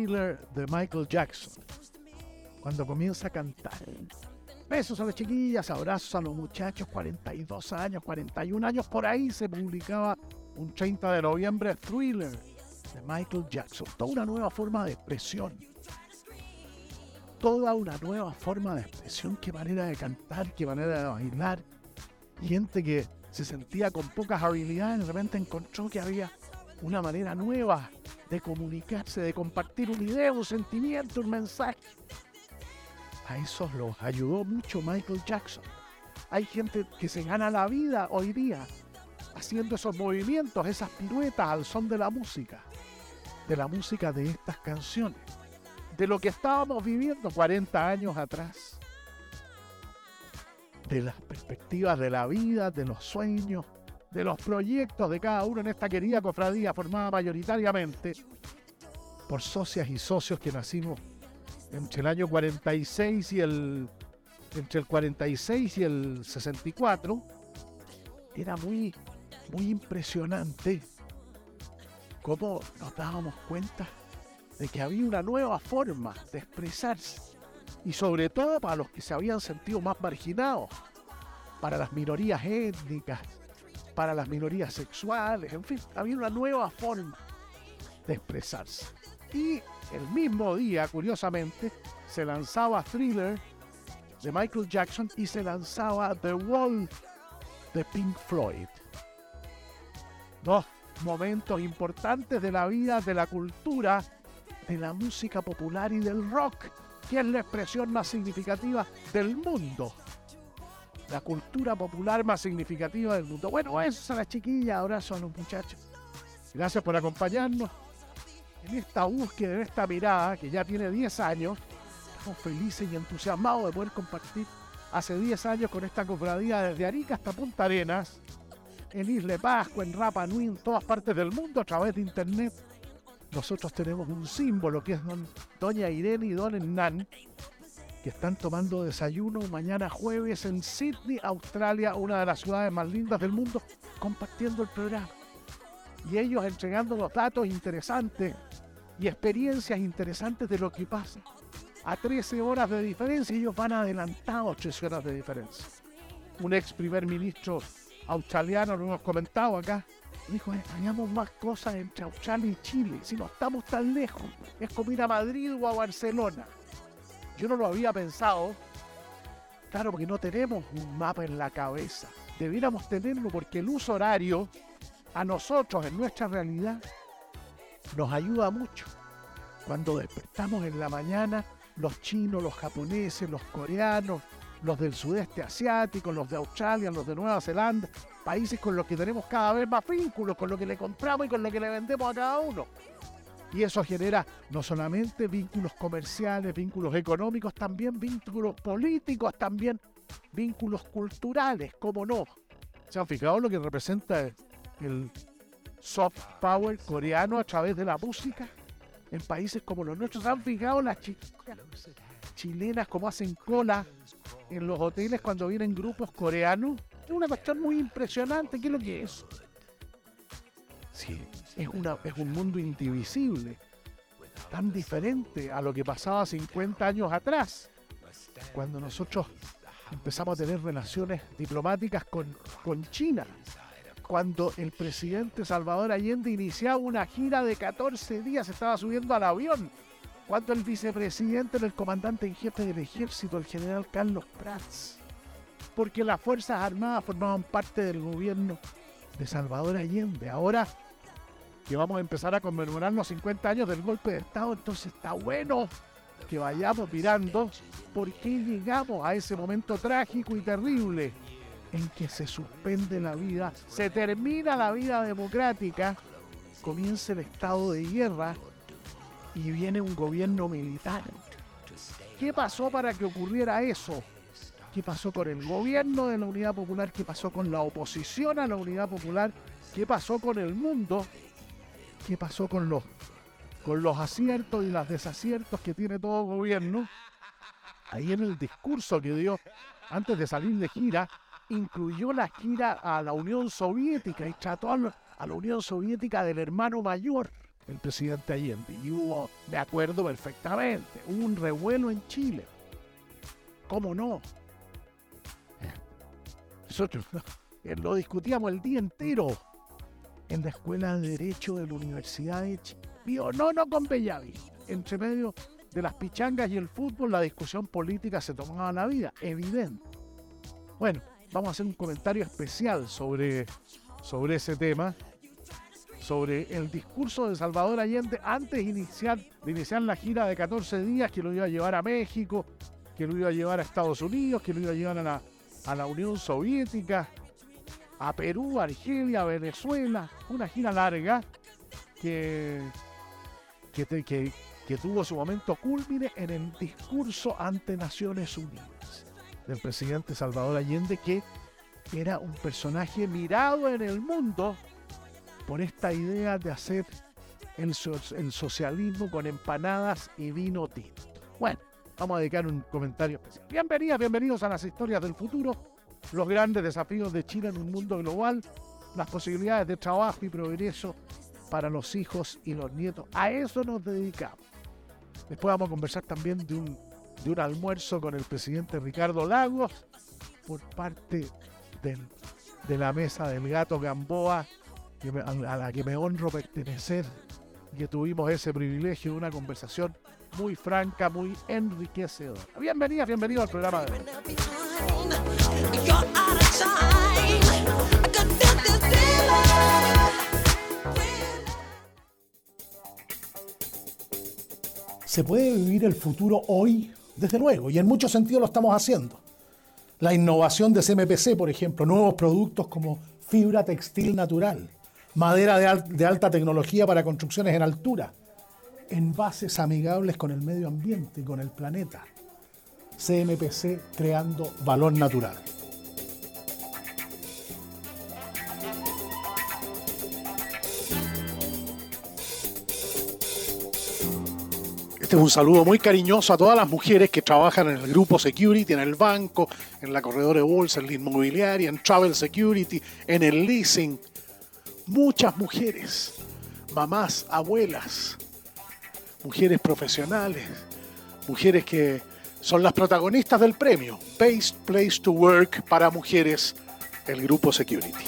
Thriller de Michael Jackson. Cuando comienza a cantar. Besos a las chiquillas, abrazos a los muchachos, 42 años, 41 años, por ahí se publicaba un 30 de noviembre Thriller de Michael Jackson. Toda una nueva forma de expresión. Toda una nueva forma de expresión, qué manera de cantar, qué manera de bailar. Gente que se sentía con pocas habilidades, de repente encontró que había una manera nueva de comunicarse, de compartir una idea, un sentimiento, un mensaje. A esos los ayudó mucho Michael Jackson. Hay gente que se gana la vida hoy día haciendo esos movimientos, esas piruetas al son de la música, de la música de estas canciones, de lo que estábamos viviendo 40 años atrás, de las perspectivas de la vida, de los sueños, de los proyectos de cada uno en esta querida cofradía formada mayoritariamente por socias y socios que nacimos entre el año 46 y el entre el 46 y el 64 era muy muy impresionante cómo nos dábamos cuenta de que había una nueva forma de expresarse y sobre todo para los que se habían sentido más marginados, para las minorías étnicas, para las minorías sexuales, en fin, había una nueva forma de expresarse. Y el mismo día, curiosamente, se lanzaba Thriller de Michael Jackson y se lanzaba The Wall de Pink Floyd. Dos momentos importantes de la vida, de la cultura, de la música popular y del rock, que es la expresión más significativa del mundo la cultura popular más significativa del mundo. Bueno, eso son las chiquillas, ahora son los muchachos. Gracias por acompañarnos en esta búsqueda, en esta mirada que ya tiene 10 años. Estamos felices y entusiasmados de poder compartir hace 10 años con esta cofradía desde Arica hasta Punta Arenas, en Isla Pascua, en Rapa Nui, en todas partes del mundo a través de internet. Nosotros tenemos un símbolo que es don, Doña Irene y Don Hernán, que están tomando desayuno mañana jueves en Sydney, Australia, una de las ciudades más lindas del mundo, compartiendo el programa. Y ellos entregando los datos interesantes y experiencias interesantes de lo que pasa. A 13 horas de diferencia, ellos van adelantados 13 horas de diferencia. Un ex primer ministro australiano, lo hemos comentado acá, dijo, extrañamos más cosas entre Australia y Chile, si no estamos tan lejos, es como a Madrid o a Barcelona. Yo no lo había pensado. Claro, porque no tenemos un mapa en la cabeza. Debiéramos tenerlo porque el uso horario a nosotros en nuestra realidad nos ayuda mucho. Cuando despertamos en la mañana, los chinos, los japoneses, los coreanos, los del sudeste asiático, los de Australia, los de Nueva Zelanda, países con los que tenemos cada vez más vínculos, con lo que le compramos y con lo que le vendemos a cada uno. Y eso genera no solamente vínculos comerciales, vínculos económicos, también vínculos políticos, también vínculos culturales, ¿cómo no? ¿Se han fijado lo que representa el soft power coreano a través de la música? En países como los nuestros, ¿se han fijado las chilenas cómo hacen cola en los hoteles cuando vienen grupos coreanos? Es una cuestión muy impresionante. ¿Qué es lo que es? Sí, es, una, es un mundo indivisible, tan diferente a lo que pasaba 50 años atrás, cuando nosotros empezamos a tener relaciones diplomáticas con, con China, cuando el presidente Salvador Allende iniciaba una gira de 14 días, estaba subiendo al avión, cuando el vicepresidente era el comandante en jefe del ejército, el general Carlos Prats, porque las Fuerzas Armadas formaban parte del gobierno de Salvador Allende. Ahora que vamos a empezar a conmemorar los 50 años del golpe de Estado, entonces está bueno que vayamos mirando por qué llegamos a ese momento trágico y terrible en que se suspende la vida, se termina la vida democrática, comienza el estado de guerra y viene un gobierno militar. ¿Qué pasó para que ocurriera eso? ¿Qué pasó con el gobierno de la Unidad Popular? ¿Qué pasó con la oposición a la Unidad Popular? ¿Qué pasó con el mundo? ¿Qué pasó con los, con los aciertos y los desaciertos que tiene todo gobierno? Ahí en el discurso que dio antes de salir de gira, incluyó la gira a la Unión Soviética y trató a, la Unión Soviética del hermano mayor, el presidente Allende. Y hubo, me acuerdo perfectamente, un revuelo en Chile. ¿Cómo no? Nosotros lo discutíamos el día entero en la Escuela de Derecho de la Universidad de Chile. No, no con Bellavi. Entre medio de las pichangas y el fútbol, la discusión política se tomaba la vida, evidente. Bueno, vamos a hacer un comentario especial sobre, sobre ese tema, sobre el discurso de Salvador Allende antes de iniciar, de iniciar la gira de 14 días que lo iba a llevar a México, que lo iba a llevar a Estados Unidos, que lo iba a llevar a la, a la Unión Soviética, a Perú, Argelia, Venezuela, una gira larga que, que, que, tuvo su momento cúlmine en el discurso ante Naciones Unidas del presidente Salvador Allende, que era un personaje mirado en el mundo por esta idea de hacer el, socialismo con empanadas y vino tinto. Bueno, vamos a dedicar un comentario especial. Bienvenidas, bienvenidos a las historias del futuro, los grandes desafíos de Chile en un mundo global, las posibilidades de trabajo y progreso para los hijos y los nietos. A eso nos dedicamos. Después vamos a conversar también de un de un almuerzo con el presidente Ricardo Lagos por parte de la mesa del gato Gamboa, a la que me honro pertenecer, que tuvimos ese privilegio de una conversación muy franca, muy enriquecedora. Bienvenida, bienvenido al programa de hoy. ¿Se puede vivir el futuro hoy desde luego, y en muchos sentidos lo estamos haciendo. La innovación de CMPC, por ejemplo, nuevos productos como fibra textil natural, madera de, de alta tecnología para construcciones en altura, envases amigables con el medio ambiente y con el planeta. CMPC creando valor natural. Este es un saludo muy cariñoso a todas las mujeres que trabajan en el grupo Security, en el banco, en la corredora de bolsa, en la inmobiliaria, en Travel Security, en el leasing. Muchas mujeres, mamás, abuelas, mujeres profesionales, mujeres que son las protagonistas del premio Best Place to Work para mujeres, el grupo Security.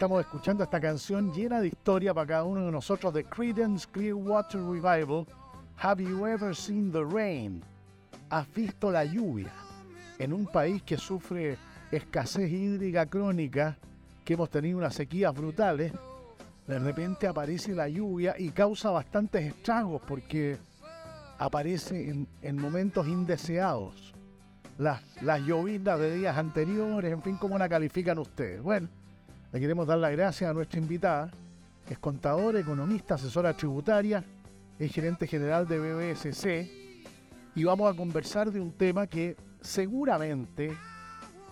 estamos escuchando esta canción llena de historia para cada uno de nosotros de Creedence Clearwater Revival. Have you ever seen the rain? ¿Has visto la lluvia? En un país que sufre escasez hídrica crónica, que hemos tenido unas sequías brutales, de repente aparece la lluvia y causa bastantes estragos porque aparece en, momentos indeseados. Las, las de días anteriores, en fin, ¿cómo la califican ustedes? Bueno, le queremos dar las gracias a nuestra invitada, que es contadora, economista, asesora tributaria, es gerente general de BBSC, y vamos a conversar de un tema que seguramente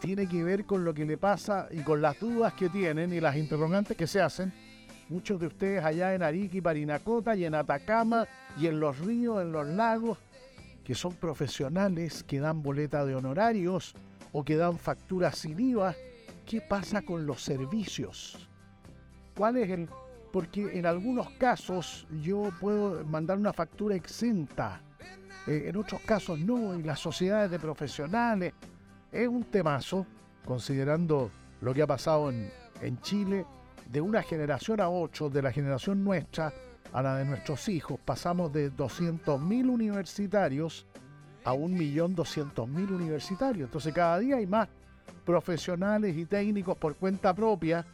tiene que ver con lo que le pasa y con las dudas que tienen y las interrogantes que se hacen muchos de ustedes allá en Arica y Parinacota y en Atacama y en los ríos, en los lagos, que son profesionales que dan boleta de honorarios o que dan facturas sin IVA ¿Qué pasa con los servicios? ¿Cuál es el...? Porque en algunos casos yo puedo mandar una factura exenta, eh, en otros casos no, y las sociedades de profesionales. Es un temazo, considerando lo que ha pasado en, en Chile de una generación a ocho, de la generación nuestra a la de nuestros hijos, pasamos de 200.000 universitarios a 1.200.000 universitarios. Entonces cada día hay más profesionales y técnicos por cuenta propia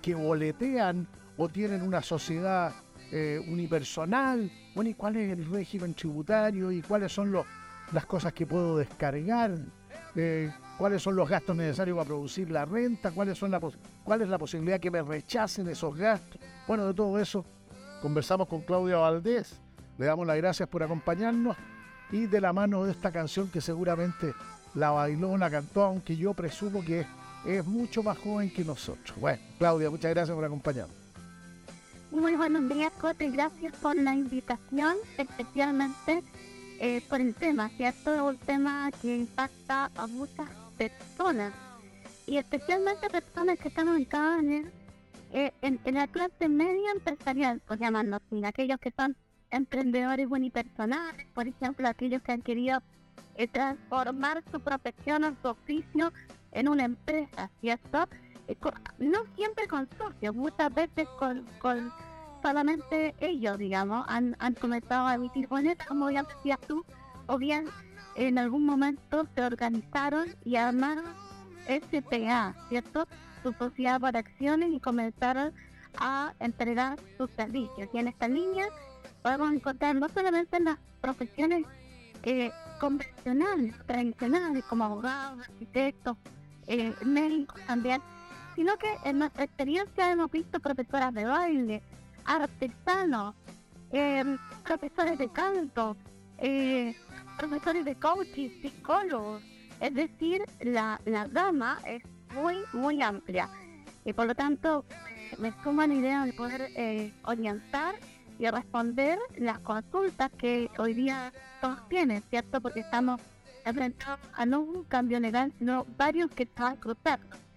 que boletean o tienen una sociedad eh, unipersonal. Bueno, ¿y cuál es el régimen tributario? ¿Y cuáles son las cosas que puedo descargar? Eh, ¿Cuáles son los gastos necesarios para producir la renta? ¿Cuáles son la ¿Cuál es la posibilidad que me rechacen esos gastos? Bueno, de todo eso conversamos con Claudia Valdés. Le damos las gracias por acompañarnos y de la mano de esta canción que seguramente la bailó, la cantó, aunque yo presumo que es, mucho más joven que nosotros. Bueno, Claudia, muchas gracias por acompañarnos. Muy buenos días, Cote. Gracias por la invitación, especialmente eh, por el tema, ¿cierto? Es un tema que impacta a muchas personas y especialmente personas que están en, eh, en, la clase media empresarial, por llamarlo así, aquellos que son emprendedores unipersonales, por ejemplo, aquellos que han querido eh, transformar su profesión o su oficio en una empresa, ¿cierto? Eh, no siempre con socios, muchas veces con, con solamente ellos, digamos, han, comenzado a emitir monedas, como ya decías tú, o bien en algún momento se organizaron y armaron SPA, ¿cierto? Su sociedad para acciones y comenzaron a entregar sus servicios. Y en esta línea podemos encontrar no solamente en las profesiones eh, convencionales, tradicionales, como abogados, arquitectos, eh, médicos también, sino que en nuestra experiencia hemos visto profesoras de baile, artesanos, eh, profesores de canto, profesores de coaching, psicólogos, es decir, la, la gama es muy, muy amplia y por lo tanto me suma la idea de poder orientar y responder las consultas que hoy día todos tienen, ¿cierto? Porque estamos enfrentados a no un cambio legal, sino varios que están cruzando.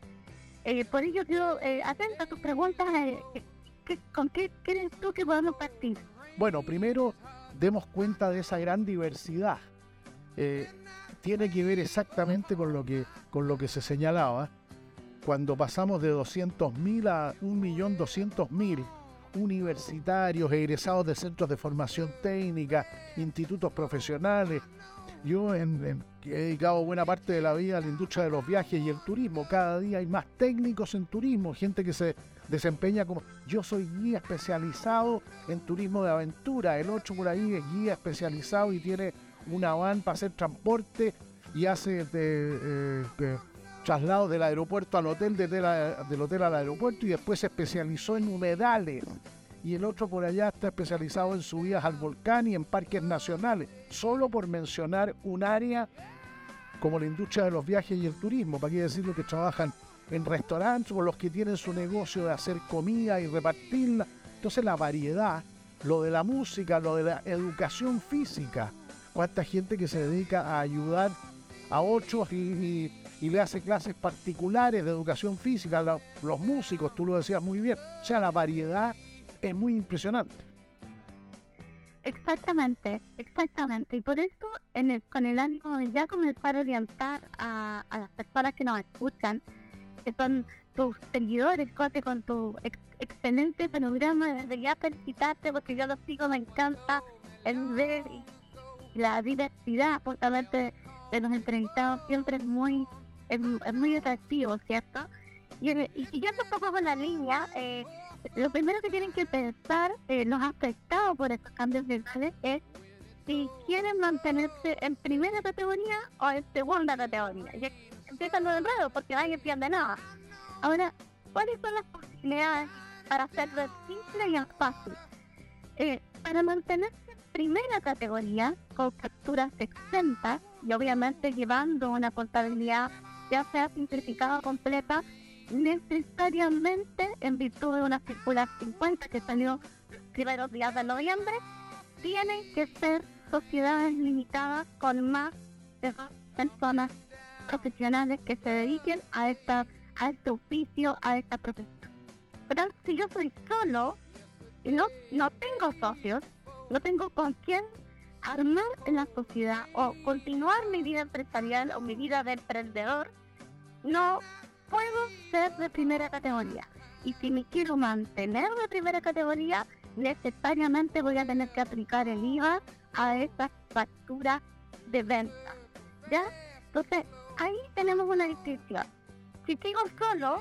Eh, por ello quiero eh, atenta a tus preguntas, eh, ¿con qué crees tú que podemos partir? Bueno, primero demos cuenta de esa gran diversidad. Eh, tiene que ver exactamente con lo que, con lo que se señalaba. Cuando pasamos de 200.000 a 1.200.000 universitarios, egresados de centros de formación técnica, institutos profesionales. Yo en, he dedicado buena parte de la vida a la industria de los viajes y el turismo. Cada día hay más técnicos en turismo, gente que se desempeña como... Yo soy guía especializado en turismo de aventura, el otro por ahí es guía especializado y tiene una van para hacer transporte y hace de, eh, traslado del aeropuerto al hotel, del hotel al aeropuerto y después se especializó en humedales. Y el otro por allá está especializado en subidas al volcán y en parques nacionales. Solo por mencionar un área como la industria de los viajes y el turismo. ¿Para qué decirlo que trabajan en restaurantes o los que tienen su negocio de hacer comida y repartirla? Entonces la variedad, lo de la música, lo de la educación física. Cuánta gente que se dedica a ayudar a otros y le hace clases particulares de educación física, los músicos, tú lo decías muy bien. O sea, la variedad es muy impresionante. Exactamente, exactamente. Y por eso, en el, con el ánimo de ya comenzar a orientar a, las personas que nos escuchan, que son tus seguidores, Cote, con tu excelente panorama, desde ya felicitarte porque yo lo sigo, me encanta el ver la diversidad justamente de los entrevistados, siempre es muy es, muy atractivo, ¿cierto? Y, y siguiendo un con la línea, eh, lo primero que tienen que pensar eh, los afectados por estos cambios legales es si quieren mantenerse en primera categoría o en segunda categoría. Y empiezan lo enredo porque nadie entiende nada. Ahora, ¿cuáles son las posibilidades para hacerlo simple y fácil? Eh, para mantenerse en primera categoría con facturas exentas y obviamente llevando una contabilidad ya sea simplificada completa, necesariamente en virtud de una circular 50 que salió primeros días de noviembre, tienen que ser sociedades limitadas con más de dos personas profesionales que se dediquen a esta a este oficio, a esta profesión. Pero si yo soy solo y no, no tengo socios, no tengo con quién armar en la sociedad o continuar mi vida empresarial o mi vida de emprendedor, no puedo ser de primera categoría. Y si me quiero mantener de primera categoría, necesariamente voy a tener que aplicar el IVA a esa factura de venta. ¿Ya? Entonces, ahí tenemos una distinción. Si sigo solo,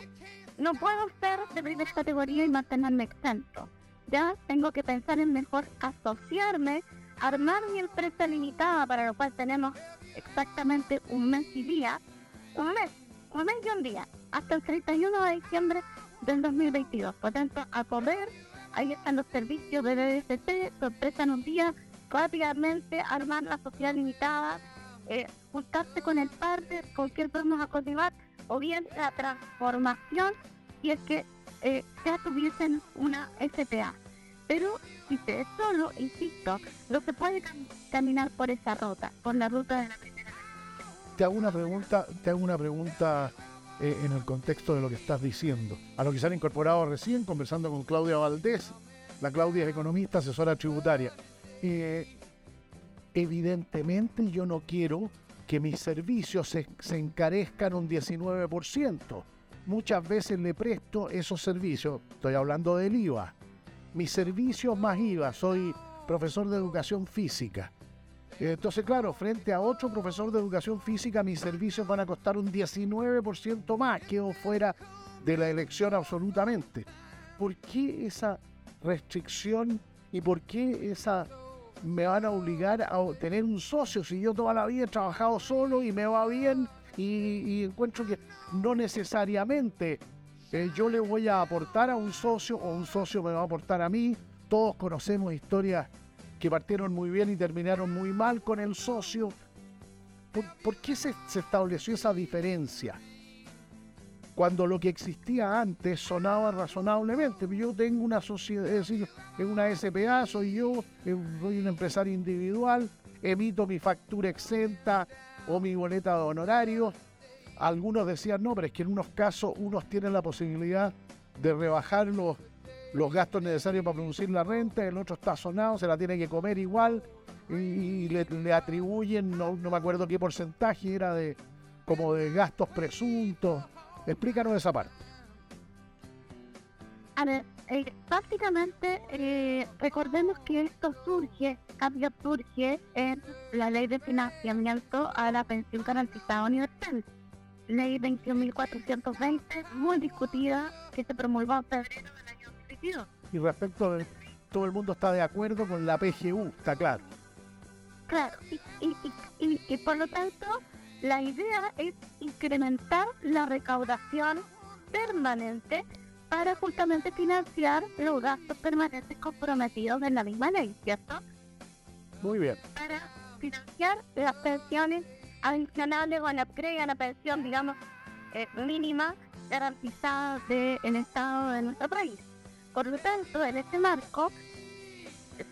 no puedo ser de primera categoría y mantenerme exento. Ya tengo que pensar en mejor asociarme, armar mi empresa limitada, para lo cual tenemos exactamente un mes y día, un mes, un mes y un día, hasta el 31 de diciembre del 2022. Por tanto, a poder, ahí están los servicios de DST, su empresa en un día, rápidamente armar la sociedad limitada, eh, juntarse con el partner con quien podemos a cultivar, o bien la transformación, y es que eh, ya tuviesen una SPA. Pero si se es solo, insisto, no se puede caminar por esa ruta, por la ruta de la primera. Te hago una pregunta, te hago una pregunta eh, en el contexto de lo que estás diciendo. A lo que se han incorporado recién, conversando con Claudia Valdés, la Claudia es economista, asesora tributaria. Eh, evidentemente yo no quiero que mis servicios se, se encarezcan un 19%. Muchas veces le presto esos servicios, estoy hablando del IVA, mis servicios más IVA, soy profesor de educación física. Entonces, claro, frente a otro profesor de educación física, mis servicios van a costar un 19% más, quedo fuera de la elección absolutamente. ¿Por qué esa restricción y por qué esa me van a obligar a tener un socio si yo toda la vida he trabajado solo y me va bien y, encuentro que no necesariamente eh, yo le voy a aportar a un socio o un socio me va a aportar a mí. Todos conocemos historias que partieron muy bien y terminaron muy mal con el socio. ¿Por, qué se, estableció esa diferencia? Cuando lo que existía antes sonaba razonablemente. Yo tengo una sociedad, es decir, en una SPA, soy yo, eh, soy un empresario individual, emito mi factura exenta o mi boleta de honorarios. Algunos decían, no, pero es que en unos casos unos tienen la posibilidad de rebajar los, los gastos necesarios para producir la renta, el otro está sonado, se la tiene que comer igual y, le, atribuyen, no, me acuerdo qué porcentaje era de como de gastos presuntos. Explícanos esa parte. A ver, eh, básicamente eh, recordemos que esto surge, cambio surge en la ley de financiamiento a la pensión garantizada universal ley 21.420, muy discutida, que se promulgó en febrero año 2022. Y respecto de todo el mundo está de acuerdo con la PGU, está claro. Claro, y, por lo tanto, la idea es incrementar la recaudación permanente para justamente financiar los gastos permanentes comprometidos en la misma ley, ¿cierto? Muy bien. Para financiar las pensiones adicionales o la a la pensión, digamos, eh, mínima garantizada del Estado de nuestro país. Por lo tanto, en este marco,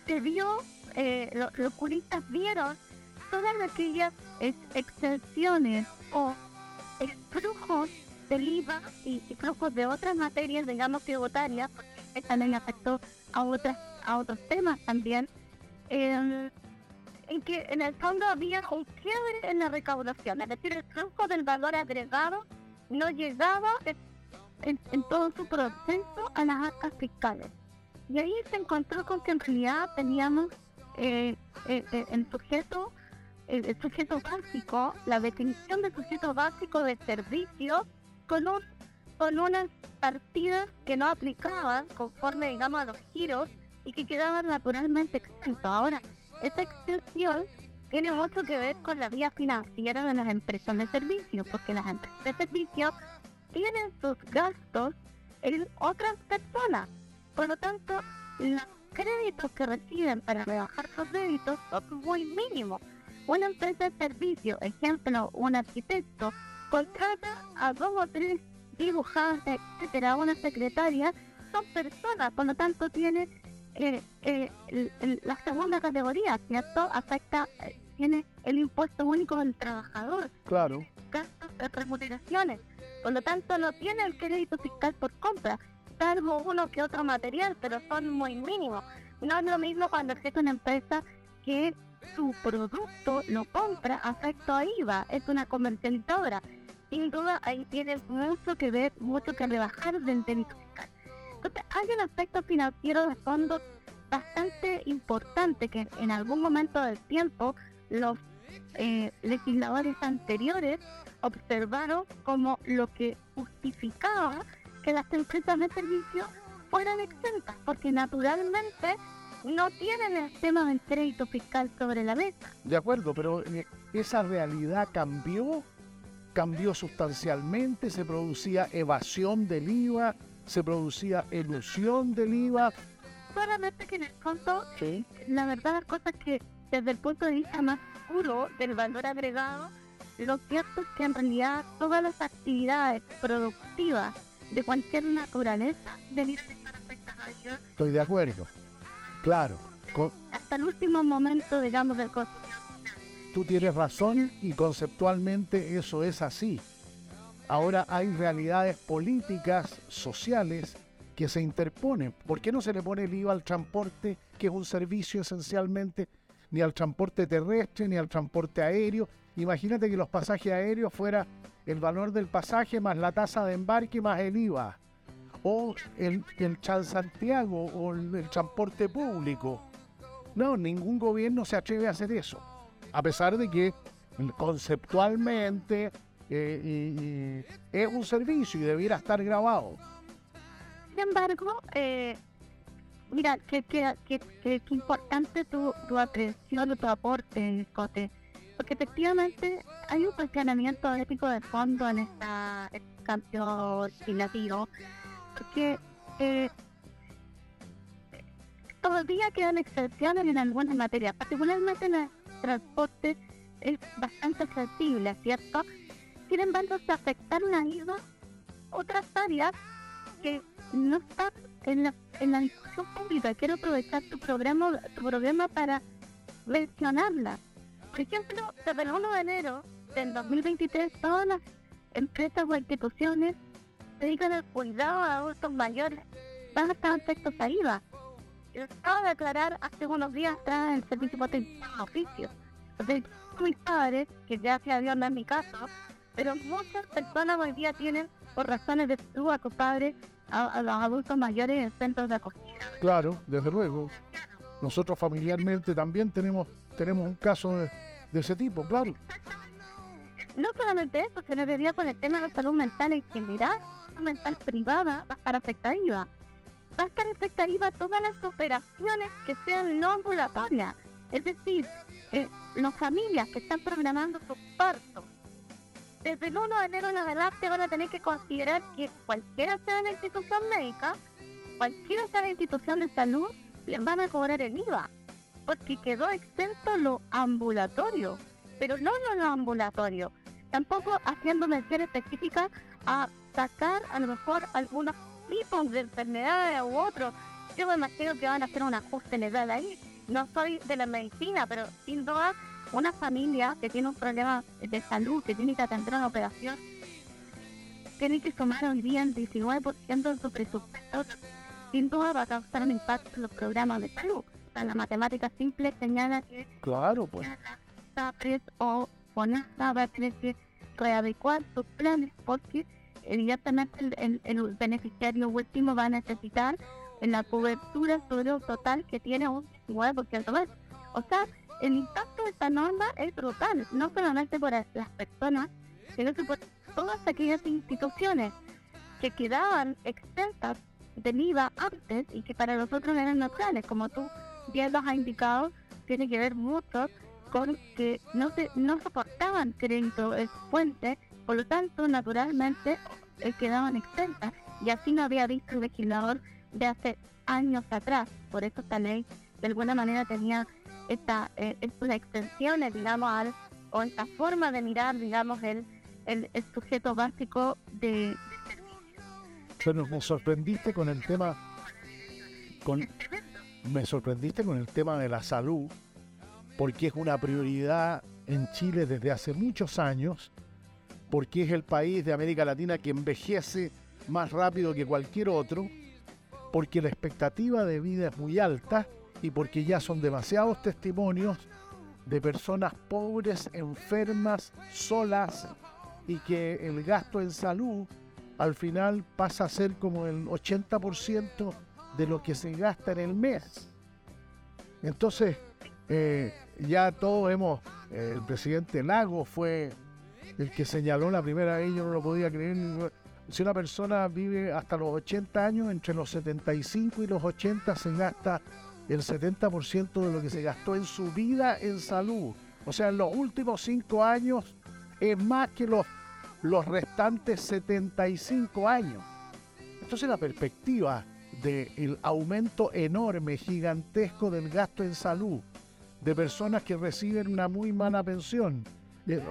se vio, eh, los, juristas vieron todas aquellas exenciones o flujos del IVA y, flujos de otras materias, digamos, tributarias, porque también afectó a, otras, a otros temas también, eh, en que en el fondo había un quiebre en la recaudación, es decir, el flujo del valor agregado no llegaba en, todo su proceso a las arcas fiscales. Y ahí se encontró con que en realidad teníamos eh, eh, eh, el sujeto el, sujeto básico, la definición de sujeto básico de servicio con, un, con unas partidas que no aplicaban conforme, digamos, a los giros y que quedaban naturalmente exentos. Ahora, esta extensión tiene mucho que ver con la vía financiera de las empresas de servicios, porque las empresas de servicios tienen sus gastos en otras personas. Por lo tanto, los créditos que reciben para rebajar sus créditos son muy mínimos. Una empresa de servicio, ejemplo, un arquitecto, contrata a dos o tres dibujantes, etcétera, una secretaria, son personas, por lo tanto tiene eh, eh, la segunda categoría, ¿cierto? Afecta, eh, tiene el impuesto único del trabajador. Claro. Gastos de remuneraciones. Por lo tanto, no tiene el crédito fiscal por compra, salvo uno que otro material, pero son muy mínimos. No es lo mismo cuando es una empresa que su producto lo compra afecto a IVA, es una comercializadora. sin duda ahí tiene mucho que ver, mucho que rebajar del delito fiscal. Entonces, hay un aspecto financiero de fondo bastante importante que en algún momento del tiempo los eh, legisladores anteriores observaron como lo que justificaba que las empresas de servicio fueran exentas, porque naturalmente no tienen el tema del crédito fiscal sobre la mesa. De acuerdo, pero eh, esa realidad cambió, cambió sustancialmente, se producía evasión del IVA, se producía ilusión del IVA. Solamente que en el fondo, la verdad las cosas que desde el punto de vista más puro del valor agregado, lo cierto es que en realidad todas las actividades productivas de cualquier naturaleza deberían estar afectadas a Estoy de acuerdo. Claro. Hasta el último momento, digamos, del Tú tienes razón y conceptualmente eso es así. Ahora hay realidades políticas, sociales, que se interponen. ¿Por qué no se le pone el IVA al transporte, que es un servicio esencialmente, ni al transporte terrestre, ni al transporte aéreo? Imagínate que los pasajes aéreos fuera el valor del pasaje más la tasa de embarque más el IVA o el, el Santiago o el, transporte público. No, ningún gobierno se atreve a hacer eso. A pesar de que conceptualmente eh, es un servicio y debiera estar grabado. Sin embargo, eh, mira, que, que, que, importante tu, tu atención, tu aporte, Cote, porque efectivamente hay un cuestionamiento ético de fondo en esta este cambio legislativo porque eh, todavía quedan excepciones en algunas materias, particularmente en el transporte es bastante flexible, ¿cierto? Sin embargo, se afectaron ahí otras áreas que no están en la, en la discusión pública. Quiero aprovechar tu programa, tu programa para mencionarlas. Por ejemplo, desde el 1 de enero del 2023, todas las empresas o instituciones dedican el cuidado a adultos mayores van a estar afectos a IVA. Yo acabo de aclarar hace unos días atrás en el servicio potencial de oficio. Entonces, mis padres, que ya se Dios no en mi caso, pero muchas personas hoy día tienen, por razones de salud, a sus padres, a, los adultos mayores en centros de acogida. Claro, desde luego. Nosotros familiarmente también tenemos, tenemos un caso de, de ese tipo, claro. No solamente eso, se debería con el tema de la salud mental en general mental privada va a estar afectativa. Va a estar afectativa todas las operaciones que sean no ambulatorias. Es decir, eh, las familias que están programando su parto. Desde el 1 de enero en adelante van a tener que considerar que cualquiera sea la institución médica, cualquiera sea la institución de salud, les van a cobrar el IVA. Porque quedó exento lo ambulatorio. Pero no lo ambulatorio. Tampoco haciendo mención específica a sacar a lo mejor algunos tipos de enfermedades u otros. Yo me imagino que van a hacer un ajuste legal ahí. No soy de la medicina, pero sin duda una familia que tiene un problema de salud, que tiene que atender una operación, tiene que sumar hoy día el 19% de su presupuesto. Sin duda va a causar un impacto en los programas de salud. la matemática simple señala que claro, pues. o FONASA va a tener que readecuar sus planes porque evidentemente el, el, beneficiario último va a necesitar la cobertura sobre un total que tiene un 19% más. O sea, el impacto de esta norma es brutal, no solamente por las personas, sino que por todas aquellas instituciones que quedaban exentas del IVA antes y que para nosotros eran naturales, como tú bien los has indicado, tiene que ver mucho con que no se no soportaban crédito fuente por lo tanto, naturalmente, eh, quedaban exentas y así no había visto el legislador de hace años atrás. Por eso esta ley, de alguna manera, tenía esta, eh, estas extensiones, digamos, al, o esta forma de mirar, digamos, el, el, sujeto básico de, servicio. me sorprendiste con el tema, con, me sorprendiste con el tema de la salud, porque es una prioridad en Chile desde hace muchos años porque es el país de América Latina que envejece más rápido que cualquier otro, porque la expectativa de vida es muy alta y porque ya son demasiados testimonios de personas pobres, enfermas, solas, y que el gasto en salud al final pasa a ser como el 80% de lo que se gasta en el mes. Entonces, eh, ya todos hemos, eh, el presidente Lago fue el que señaló la primera vez, yo no lo podía creer. Si una persona vive hasta los 80 años, entre los 75 y los 80 se gasta el 70% de lo que se gastó en su vida en salud. O sea, en los últimos 5 años es más que los, los restantes 75 años. Entonces la perspectiva del aumento enorme, gigantesco del gasto en salud, de personas que reciben una muy mala pensión.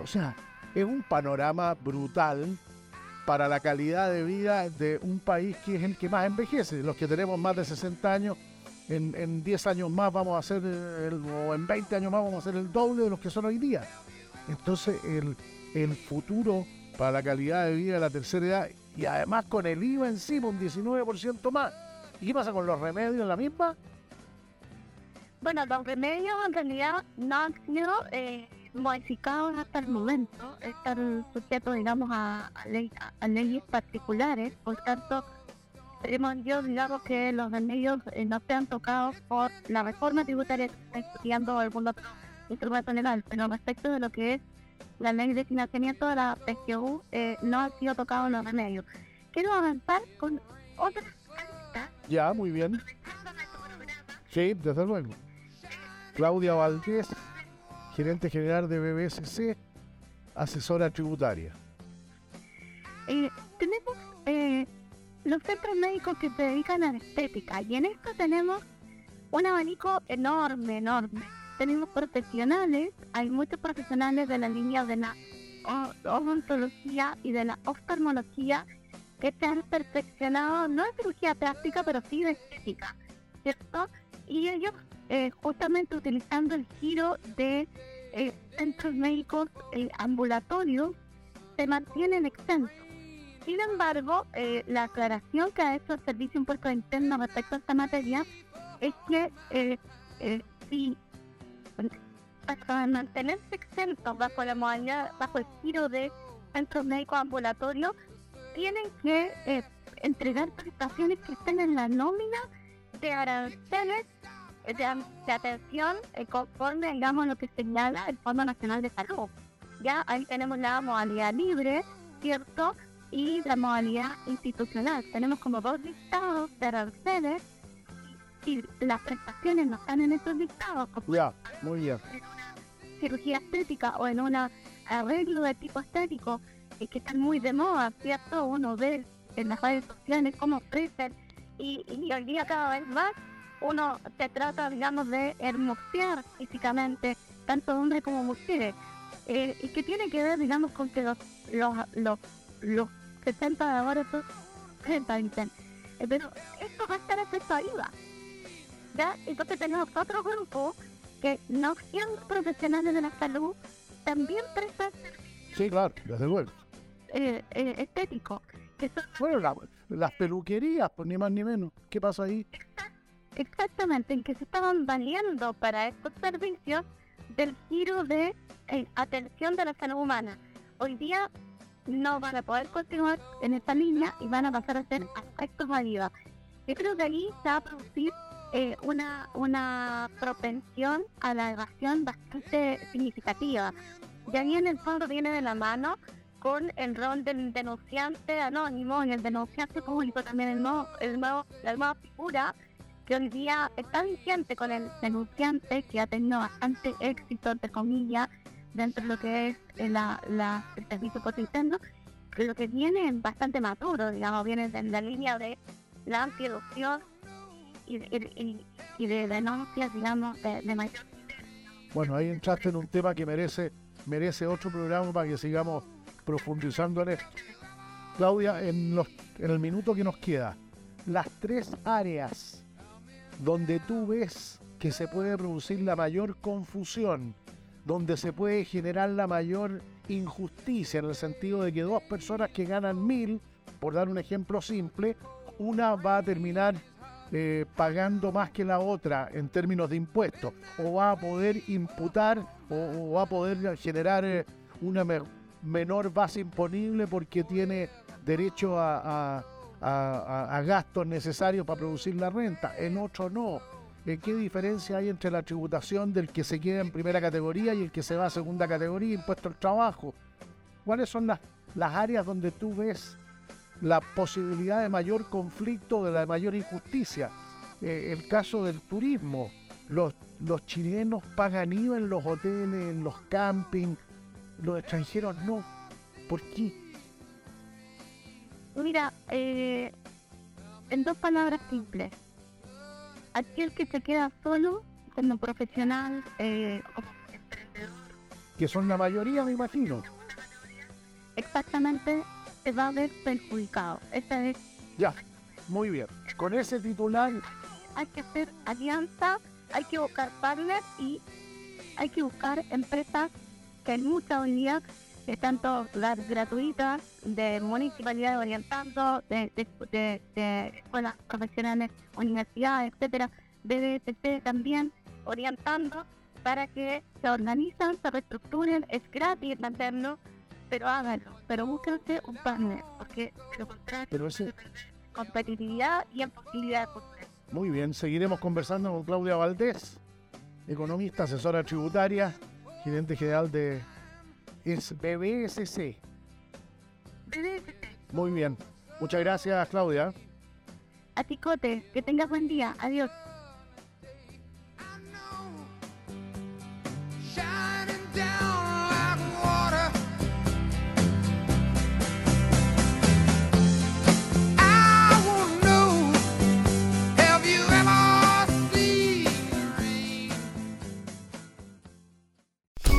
O sea, es un panorama brutal para la calidad de vida de un país que es el que más envejece. Los que tenemos más de 60 años, en, 10 años más vamos a ser, o en 20 años más vamos a ser el doble de los que son hoy día. Entonces, el, el futuro para la calidad de vida de la tercera edad, y además con el IVA encima, un 19% más. ¿Y qué pasa con los remedios en la misma? Bueno, los remedios en realidad no han sido eh, modificados hasta el momento. Están sujetos, digamos, a, leyes particulares. Por tanto, yo digamos, que los remedios eh, no sean tocados por la reforma tributaria que está estudiando algún otro instrumento legal. Pero respecto de lo que es la ley de financiamiento de la PGU, eh, no han sido tocados los remedios. Quiero avanzar con otras Ya, muy bien. Sí, desde luego. Claudia Valdés, gerente general de BBSC, asesora tributaria. Eh, tenemos eh, los centros médicos que se dedican a la estética y en esto tenemos un abanico enorme, enorme. Tenemos profesionales, hay muchos profesionales de la línea de la odontología y de la oftalmología que se han perfeccionado, no en cirugía plástica, pero sí de estética, ¿cierto? Y ellos eh, justamente utilizando el giro de eh, centros médicos eh, ambulatorios, se mantienen exentos. Sin embargo, la aclaración que ha hecho el Servicio Impuesto Interno respecto a esta materia es que si para mantenerse exentos bajo la modalidad, bajo el giro de centros médicos ambulatorios, tienen que entregar prestaciones que estén en la nómina de aranceles de, atención eh, conforme, digamos, lo que señala el Fondo Nacional de Salud. Ya ahí tenemos la modalidad libre, ¿cierto? Y la modalidad institucional. Tenemos como dos listados de aranceles y las prestaciones no están en esos listados. Ya, muy bien. cirugía estética o en un arreglo de tipo estético y que están muy de moda, ¿cierto? Uno ve en las redes sociales cómo ofrecen y, y hoy día cada vez más uno se trata, digamos, de hermosear físicamente, tanto hombres como mujeres, eh, y que tiene que ver, digamos, con que los, los, los, los 60 de ahora son 30, dicen. Pero esto va a estar efecto ayuda. ¿ya? Entonces tenemos otro grupo que no siendo profesionales de la salud, también prestan Sí, claro, desde luego. Eh, eh, estético. Que Bueno, las peluquerías, pues ni más ni menos. ¿Qué pasa ahí? exactamente en que se estaban valiendo para estos servicios del giro de eh, atención de la salud humana. Hoy día no van a poder continuar en esta línea y van a pasar a ser aspectos IVA. Yo creo que ahí se va a producir eh, una, una propensión a la evasión bastante significativa. Y ahí en el fondo viene de la mano con el rol del denunciante anónimo y el denunciante público también el nuevo, el nuevo, la nueva figura que hoy día está vigente con el denunciante que ha tenido bastante éxito, entre comillas, dentro de lo que es eh, la, la, el servicio post lo que viene es bastante maduro, digamos, viene de la línea de la antieducción y, y, de denuncias, digamos, de, mayor. Bueno, ahí entraste en un tema que merece, merece otro programa para que sigamos profundizando en esto. Claudia, en, los, en el minuto que nos queda, las tres áreas donde tú ves que se puede producir la mayor confusión, donde se puede generar la mayor injusticia en el sentido de que dos personas que ganan mil, por dar un ejemplo simple, una va a terminar eh, pagando más que la otra en términos de impuestos, o va a poder imputar o, va a poder generar eh, una menor base imponible porque tiene derecho a, a gastos necesarios para producir la renta, en otro no. ¿Qué diferencia hay entre la tributación del que se queda en primera categoría y el que se va a segunda categoría, impuesto al trabajo? ¿Cuáles son las, las áreas donde tú ves la posibilidad de mayor conflicto, de la mayor injusticia? Eh, el caso del turismo. Los, los chilenos pagan IVA en los hoteles, en los campings, los extranjeros no. ¿Por qué? Mira, eh, en dos palabras simples aquel que se queda solo como profesional eh, Que son la mayoría, me imagino. Exactamente, se va a ver perjudicado. Esta es. Ya, muy bien. Con ese titular. Hay que hacer alianzas, hay que buscar partners y hay que buscar empresas que en muchas unidades tanto las gratuitas de municipalidades orientando, de, de, escuelas profesionales, universidades, etcétera, BDSC también orientando para que se organizan, se reestructuren, es gratis mantenerlo, pero háganlo, pero búsquense un partner, porque lo contrario competitividad y imposibilidad de Muy bien, seguiremos conversando con Claudia Valdés, economista, asesora tributaria, gerente general de es BBSC. Muy bien. Muchas gracias, Claudia. A ti, Cote. Que tengas buen día. Adiós.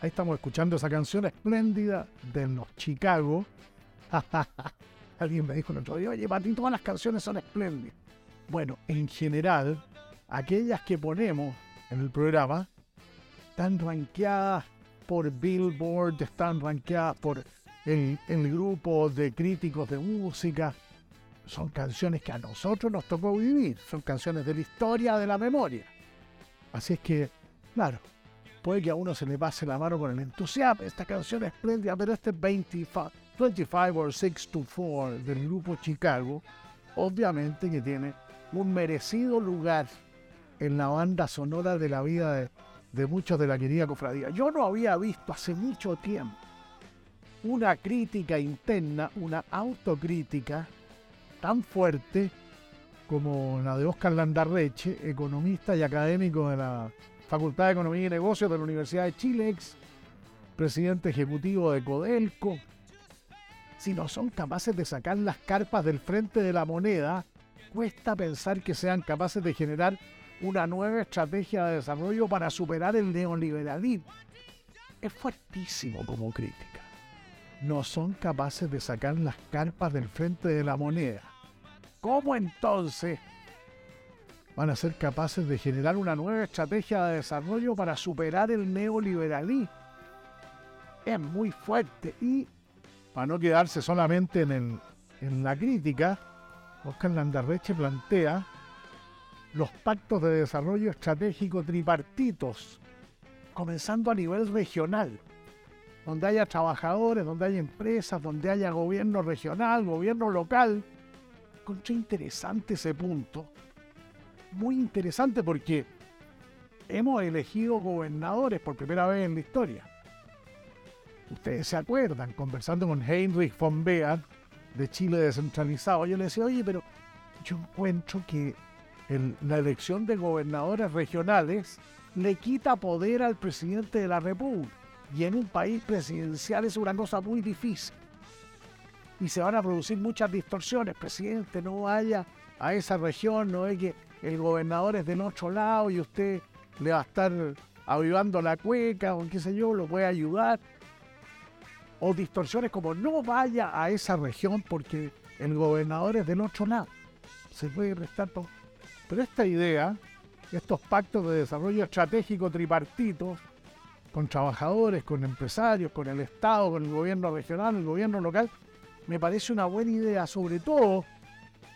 Ahí estamos escuchando esa canción espléndida de los Chicago. Alguien me dijo el otro día, oye, para ti todas las canciones son espléndidas. Bueno, en general, aquellas que ponemos en el programa están rankeadas por Billboard, están rankeadas por el, grupo de críticos de música. Son canciones que a nosotros nos tocó vivir, son canciones de la historia, de la memoria. Así es que, claro, puede que a uno se le pase la mano con el entusiasmo. Esta canción es espléndida, pero este 25, 25 or 6 to 4 del grupo Chicago, obviamente que tiene un merecido lugar en la banda sonora de la vida de, de muchos de la querida cofradía. Yo no había visto hace mucho tiempo una crítica interna, una autocrítica tan fuerte como la de Oscar Landarreche, economista y académico de la Facultad de Economía y Negocios de la Universidad de Chile, ex presidente ejecutivo de Codelco, si no son capaces de sacar las carpas del frente de la moneda, cuesta pensar que sean capaces de generar una nueva estrategia de desarrollo para superar el neoliberalismo. Es fuertísimo como crítica. No son capaces de sacar las carpas del frente de la moneda. ¿Cómo entonces van a ser capaces de generar una nueva estrategia de desarrollo para superar el neoliberalismo. Es muy fuerte y para no quedarse solamente en, en la crítica, Oscar Landarreche plantea los pactos de desarrollo estratégico tripartitos comenzando a nivel regional, donde haya trabajadores, donde haya empresas, donde haya gobierno regional, gobierno local. Encontré interesante ese punto. Muy interesante porque hemos elegido gobernadores por primera vez en la historia. Ustedes se acuerdan, conversando con Heinrich von Beer de Chile descentralizado, yo le decía, oye, pero yo encuentro que la elección de gobernadores regionales le quita poder al presidente de la República. Y en un país presidencial es una cosa muy difícil. Y se van a producir muchas distorsiones. Presidente, no vaya a esa región, no es que el gobernador es del otro lado y usted le va a estar avivando la cueca o qué sé yo, lo puede ayudar. O distorsiones como no vaya a esa región porque el gobernador es del otro lado. Se puede restar todo. Pero esta idea, estos pactos de desarrollo estratégico tripartitos, con trabajadores, con empresarios, con el Estado, con el gobierno regional, el gobierno local, me parece una buena idea, sobre todo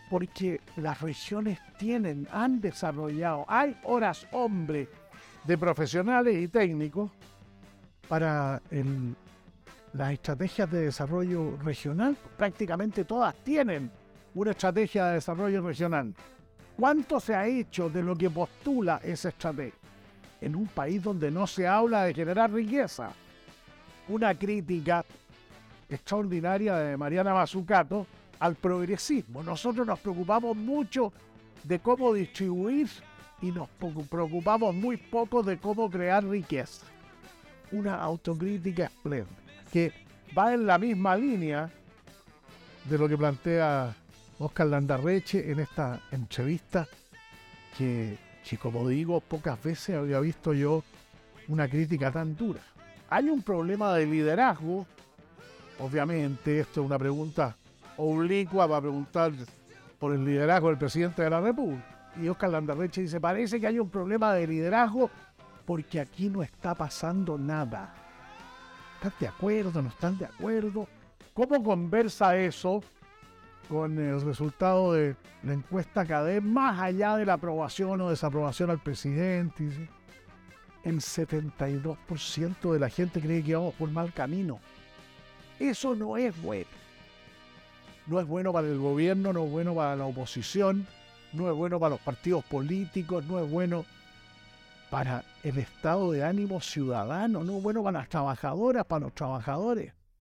porque las regiones tienen, han desarrollado, hay horas hombre de profesionales y técnicos para las estrategias de desarrollo regional. Prácticamente todas tienen una estrategia de desarrollo regional. ¿Cuánto se ha hecho de lo que postula esa estrategia? En un país donde no se habla de generar riqueza. Una crítica extraordinaria de Mariana Mazzucato al progresismo. Nosotros nos preocupamos mucho de cómo distribuir y nos preocupamos muy poco de cómo crear riqueza. Una autocrítica espléndida que va en la misma línea de lo que plantea Oscar Landarreche en esta entrevista que, como digo, pocas veces había visto yo una crítica tan dura. Hay un problema de liderazgo, obviamente, esto es una pregunta oblicua para preguntar por el liderazgo del presidente de la República. Y Oscar Landarreche dice, parece que hay un problema de liderazgo porque aquí no está pasando nada. ¿Están de acuerdo? ¿No están de acuerdo? ¿Cómo conversa eso con el resultado de la encuesta CADEM, más allá de la aprobación o desaprobación al presidente. El 72% de la gente cree que vamos por mal camino. Eso no es bueno. No es bueno para el gobierno, no es bueno para la oposición, no es bueno para los partidos políticos, no es bueno para el estado de ánimo ciudadano, no es bueno para las trabajadoras, para los trabajadores.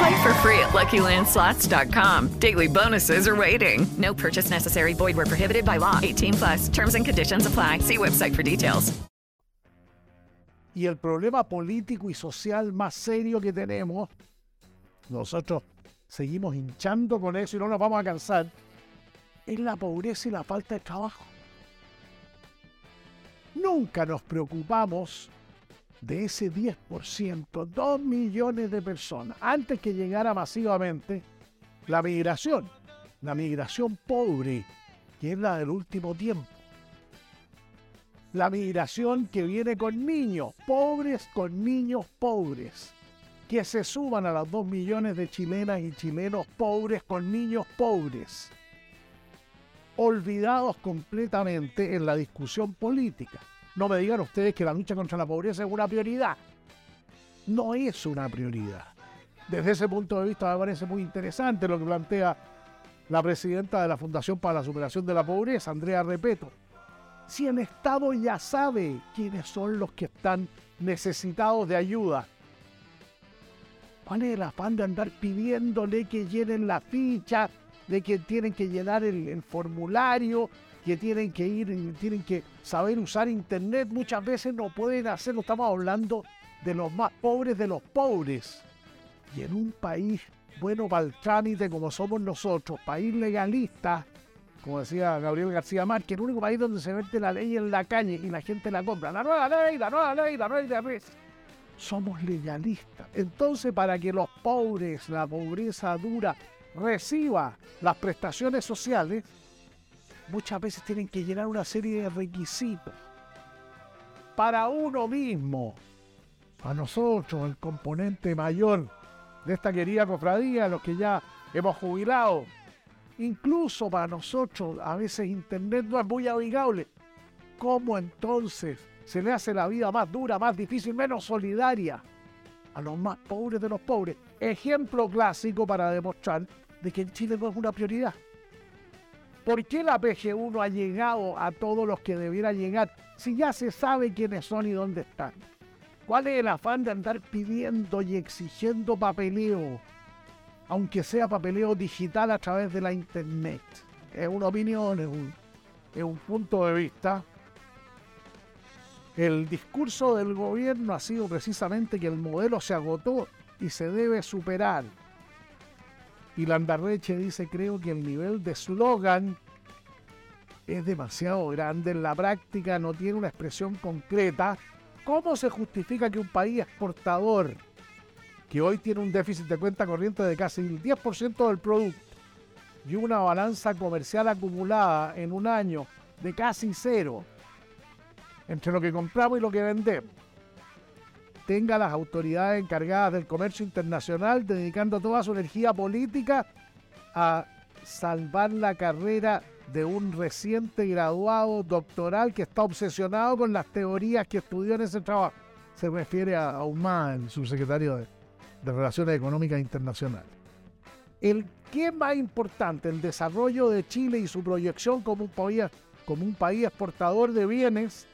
Are waiting. No purchase necessary. Void were prohibited by law. 18 plus. Terms and. Y el problema político y social más serio que tenemos, nosotros seguimos hinchando con eso y no nos vamos a cansar, es la pobreza y la falta de trabajo. Nunca nos preocupamos de ese 10%, 2 millones de personas, antes que llegara masivamente la migración, la migración pobre, que es la del último tiempo. La migración que viene con niños pobres, con niños pobres, que se suban a las 2 millones de chilenas y chilenos pobres con niños pobres, olvidados completamente en la discusión política. No me digan ustedes que la lucha contra la pobreza es una prioridad. No es una prioridad. Desde ese punto de vista me parece muy interesante lo que plantea la presidenta de la Fundación para la Superación de la Pobreza, Andrea Repeto. Si el Estado ya sabe quiénes son los que están necesitados de ayuda, ¿cuál es el afán de andar pidiéndole que llenen la ficha, de que tienen que llenar el, el formulario, que tienen que ir, tienen que saber usar internet, muchas veces no pueden hacerlo. Estamos hablando de los más pobres de los pobres. Y en un país bueno para el trámite como somos nosotros, país legalista, como decía Gabriel García Márquez, el único país donde se vende la ley en la calle y la gente la compra. La nueva ley, la nueva ley, la nueva ley. Somos legalistas. Entonces, para que los pobres, la pobreza dura, reciba las prestaciones sociales, muchas veces tienen que llenar una serie de requisitos para uno mismo, para nosotros, el componente mayor de esta querida cofradía, los que ya hemos jubilado. Incluso para nosotros, a veces Internet no es muy amigable. ¿Cómo entonces se le hace la vida más dura, más difícil, menos solidaria a los más pobres de los pobres? Ejemplo clásico para demostrar de que en Chile no es una prioridad. ¿Por qué la PGU no ha llegado a todos los que debiera llegar si ya se sabe quiénes son y dónde están? ¿Cuál es el afán de andar pidiendo y exigiendo papeleo? Aunque sea papeleo digital a través de la internet. Es una opinión, es un punto de vista. El discurso del gobierno ha sido precisamente que el modelo se agotó y se debe superar. Y Landarreche dice, creo que el nivel de slogan es demasiado grande. En la práctica no tiene una expresión concreta. ¿Cómo se justifica que un país exportador, que hoy tiene un déficit de cuenta corriente de casi el 10% del producto y una balanza comercial acumulada en un año de casi cero, entre lo que compramos y lo que vendemos, tenga las autoridades encargadas del comercio internacional dedicando toda su energía política a salvar la carrera de un reciente graduado doctoral que está obsesionado con las teorías que estudió en ese trabajo. Se refiere a, a Humá, el subsecretario de, Relaciones Económicas Internacionales. El qué más importante, el desarrollo de Chile y su proyección como un país exportador de bienes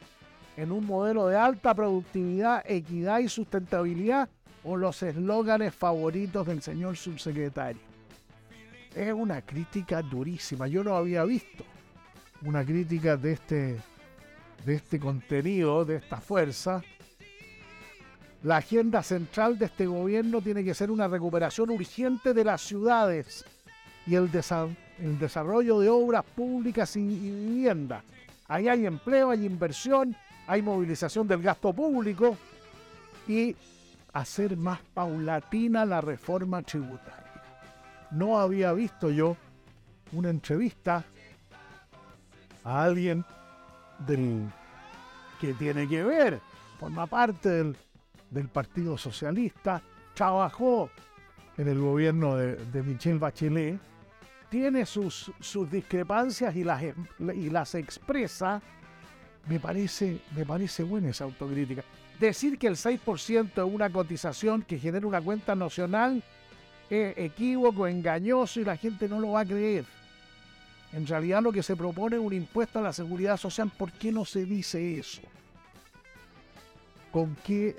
en un modelo de alta productividad, equidad y sustentabilidad o los eslóganes favoritos del señor subsecretario. Es una crítica durísima, yo no había visto una crítica de este, de este contenido, de esta fuerza. La agenda central de este gobierno tiene que ser una recuperación urgente de las ciudades y el, desa el desarrollo de obras públicas y, y vivienda. Ahí hay empleo, hay inversión, hay movilización del gasto público y hacer más paulatina la reforma tributaria. No había visto yo una entrevista a alguien que tiene que ver, forma parte del, del Partido Socialista, trabajó en el gobierno de, de Michelle Bachelet, tiene sus, sus discrepancias y las, y las expresa me parece, me parece buena esa autocrítica. Decir que el 6% es una cotización que genera una cuenta nacional es equívoco, engañoso y la gente no lo va a creer. En realidad lo que se propone es un impuesto a la seguridad social. ¿Por qué no se dice eso? ¿Con qué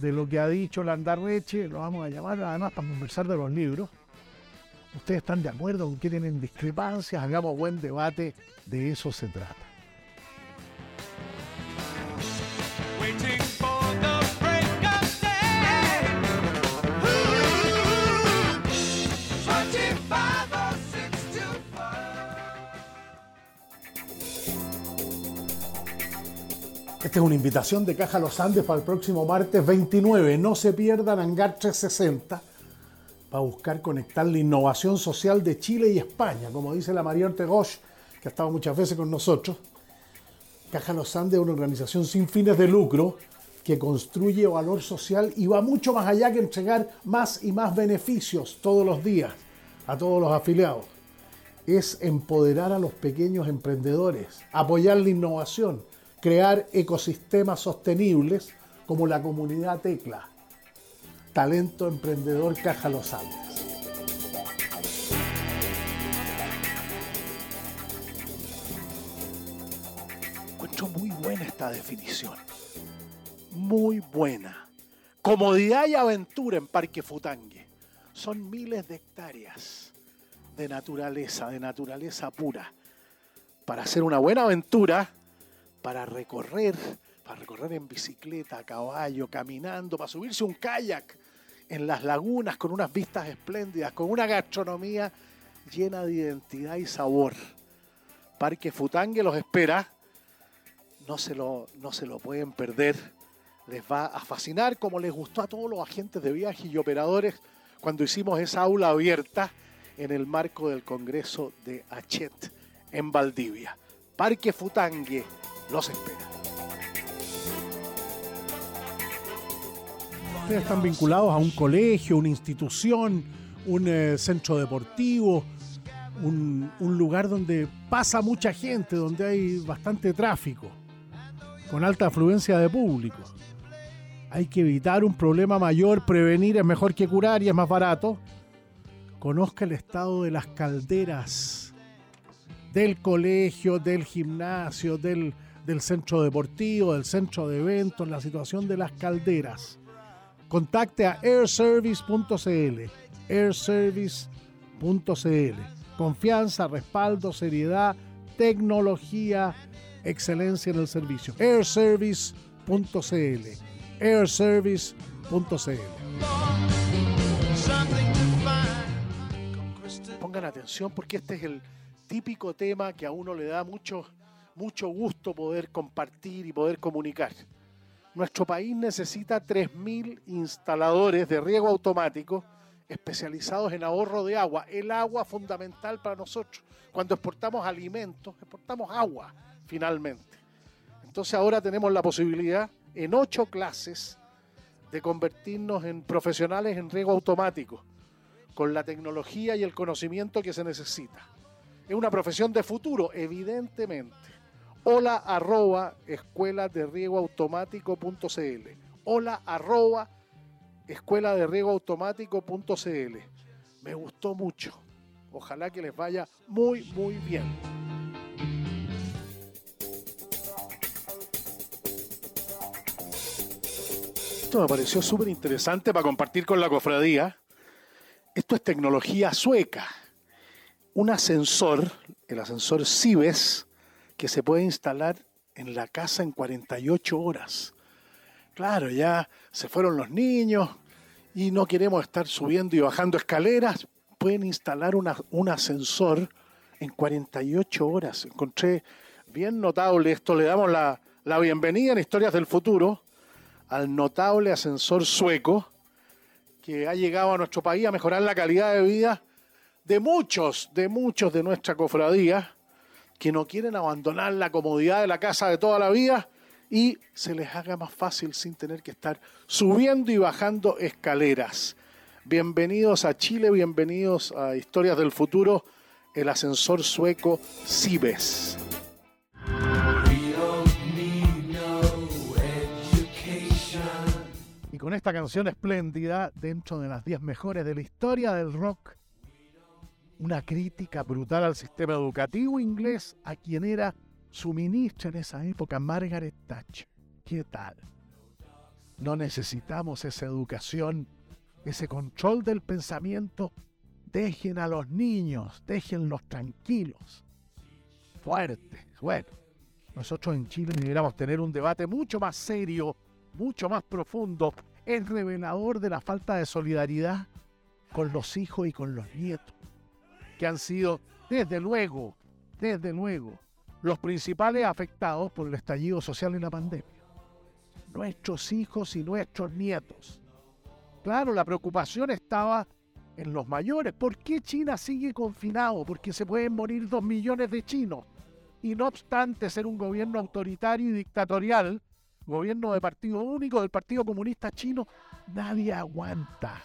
de lo que ha dicho Landarreche, lo vamos a llamar además para conversar de los libros? ¿Ustedes están de acuerdo? ¿Con qué tienen discrepancias? Hagamos buen debate. De eso se trata. Esta es una invitación de Caja Los Andes para el próximo martes 29. No se pierdan Hangar 360 para buscar conectar la innovación social de Chile y España, como dice la María Ortegosh, que ha estado muchas veces con nosotros. Caja Los Andes es una organización sin fines de lucro que construye valor social y va mucho más allá que entregar más y más beneficios todos los días a todos los afiliados. Es empoderar a los pequeños emprendedores, apoyar la innovación, crear ecosistemas sostenibles como la comunidad Tecla. Talento Emprendedor Caja Los Andes. Encuentro muy buena esta definición. Muy buena. Comodidad y aventura en Parque Futangue. Son miles de hectáreas de naturaleza, de naturaleza pura. Para hacer una buena aventura, para recorrer, para recorrer en bicicleta, a caballo, caminando, para subirse un kayak en las lagunas con unas vistas espléndidas, con una gastronomía llena de identidad y sabor. Parque Futangue los espera, no se lo, no se lo pueden perder, les va a fascinar como les gustó a todos los agentes de viaje y operadores cuando hicimos esa aula abierta en el marco del Congreso de Achet en Valdivia. Parque Futangue los espera. Ustedes están vinculados a un colegio, una institución, un eh, centro deportivo, un, un lugar donde pasa mucha gente, donde hay bastante tráfico, con alta afluencia de público. Hay que evitar un problema mayor, prevenir es mejor que curar y es más barato. Conozca el estado de las calderas del colegio, del gimnasio, del, del centro deportivo, del centro de eventos, la situación de las calderas. Contacte a airservice.cl, airservice.cl. Confianza, respaldo, seriedad, tecnología, excelencia en el servicio. airservice.cl, airservice.cl. Pongan atención porque este es el típico tema que a uno le da mucho, mucho gusto poder compartir y poder comunicar. Nuestro país necesita 3.000 instaladores de riego automático especializados en ahorro de agua. El agua fundamental para nosotros. Cuando exportamos alimentos, exportamos agua, finalmente. Entonces ahora tenemos la posibilidad en ocho clases de convertirnos en profesionales en riego automático, con la tecnología y el conocimiento que se necesita. Es una profesión de futuro, evidentemente. Hola arroba escuela de riego automático.cl. Hola arroba escuela de riego automático.cl. Me gustó mucho. Ojalá que les vaya muy, muy bien. Esto me pareció súper interesante para compartir con la cofradía. Esto es tecnología sueca. Un ascensor, el ascensor Cibes, que se puede instalar en la casa en 48 horas. Claro, ya se fueron los niños y no queremos estar subiendo y bajando escaleras. Pueden instalar un ascensor en 48 horas. Encontré bien notable esto. Le damos la bienvenida en Historias del Futuro al notable ascensor sueco que ha llegado a nuestro país a mejorar la calidad de vida de muchos, de muchos de nuestra cofradía que no quieren abandonar la comodidad de la casa de toda la vida y se les haga más fácil sin tener que estar subiendo y bajando escaleras. Bienvenidos a Chile, bienvenidos a Historias del Futuro, el ascensor sueco Cibes. Y con esta canción espléndida, dentro de las 10 mejores de la historia del rock, una crítica brutal al sistema educativo inglés, a quien era su ministra en esa época, Margaret Thatcher. ¿Qué tal? No necesitamos esa educación, ese control del pensamiento. Dejen a los niños, déjenlos tranquilos. Fuerte. Bueno, nosotros en Chile deberíamos tener un debate mucho más serio, mucho más profundo. Es revelador de la falta de solidaridad con los hijos y con los nietos, que han sido, desde luego, desde luego, los principales afectados por el estallido social y la pandemia. Nuestros hijos y nuestros nietos. Claro, la preocupación estaba en los mayores. ¿Por qué China sigue confinado? Porque se pueden morir dos millones de chinos. Y no obstante ser un gobierno autoritario y dictatorial, gobierno de partido único del Partido Comunista Chino, nadie aguanta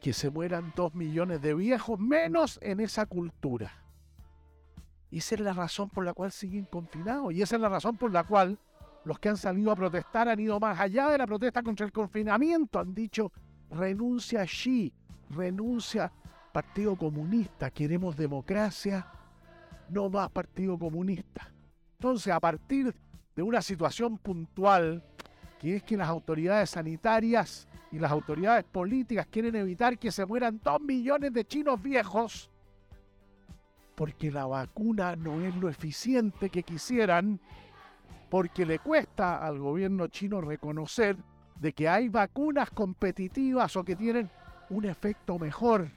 que se mueran dos millones de viejos, menos en esa cultura. Y esa es la razón por la cual siguen confinados. Y esa es la razón por la cual los que han salido a protestar han ido más allá de la protesta contra el confinamiento. Han dicho, renuncia Xi, renuncia Partido Comunista, queremos democracia, no más Partido Comunista. Entonces, a partir de una situación puntual, que es que las autoridades sanitarias y las autoridades políticas quieren evitar que se mueran dos millones de chinos viejos, porque la vacuna no es lo eficiente que quisieran, porque le cuesta al gobierno chino reconocer de que hay vacunas competitivas o que tienen un efecto mejor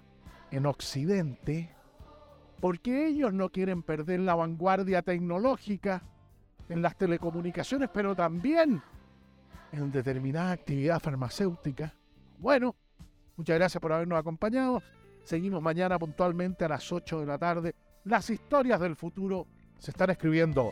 en Occidente, porque ellos no quieren perder la vanguardia tecnológica en las telecomunicaciones, pero también en determinada actividad farmacéutica. Bueno, muchas gracias por habernos acompañado. Seguimos mañana puntualmente a las 8 de la tarde. Las historias del futuro se están escribiendo.